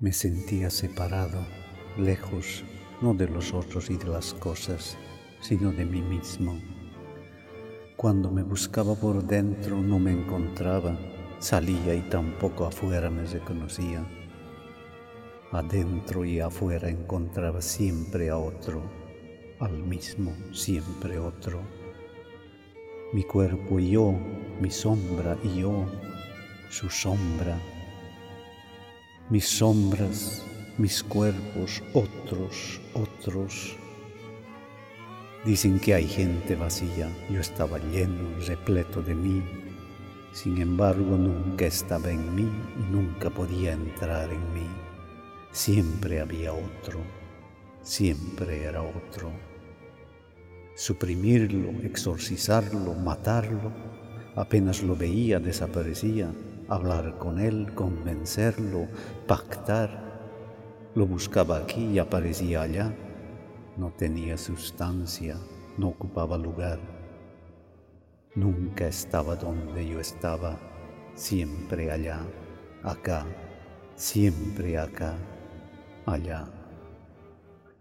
Me sentía separado, lejos, no de los otros y de las cosas, sino de mí mismo. Cuando me buscaba por dentro no me encontraba, salía y tampoco afuera me reconocía. Adentro y afuera encontraba siempre a otro, al mismo siempre otro. Mi cuerpo y yo, mi sombra y yo, su sombra mis sombras, mis cuerpos, otros, otros. Dicen que hay gente vacía, yo estaba lleno, repleto de mí, sin embargo nunca estaba en mí y nunca podía entrar en mí. Siempre había otro, siempre era otro. Suprimirlo, exorcizarlo, matarlo, apenas lo veía, desaparecía hablar con él, convencerlo, pactar. Lo buscaba aquí y aparecía allá. No tenía sustancia, no ocupaba lugar. Nunca estaba donde yo estaba, siempre allá, acá, siempre acá, allá.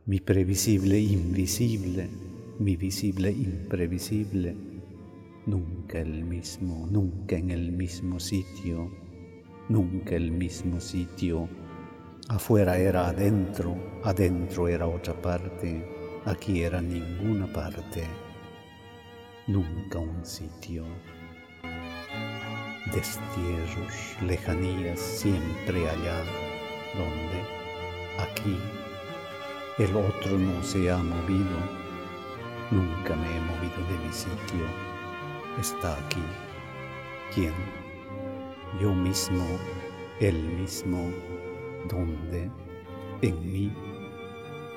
Mi previsible invisible, mi visible imprevisible nunca el mismo, nunca en el mismo sitio, nunca el mismo sitio. Afuera era adentro, adentro era otra parte, aquí era ninguna parte, nunca un sitio. Destierros, lejanías, siempre allá, donde, aquí, el otro no se ha movido, nunca me he movido de mi sitio está aquí. ¿Quién? Yo mismo, Él mismo, ¿dónde? En mí.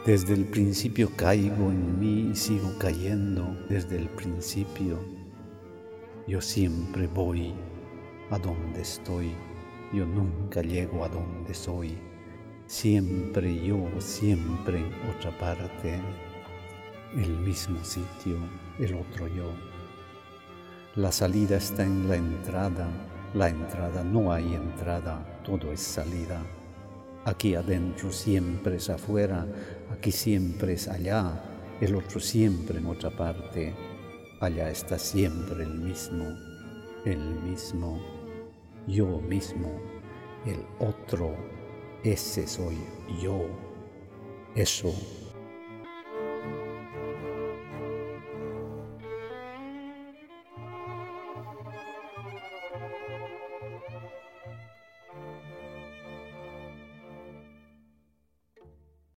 Desde el principio caigo en mí y sigo cayendo desde el principio. Yo siempre voy a donde estoy, yo nunca llego a donde soy. Siempre yo, siempre en otra parte, el mismo sitio, el otro yo. La salida está en la entrada, la entrada no hay entrada, todo es salida. Aquí adentro siempre es afuera, aquí siempre es allá, el otro siempre en otra parte. Allá está siempre el mismo, el mismo, yo mismo, el otro, ese soy yo, eso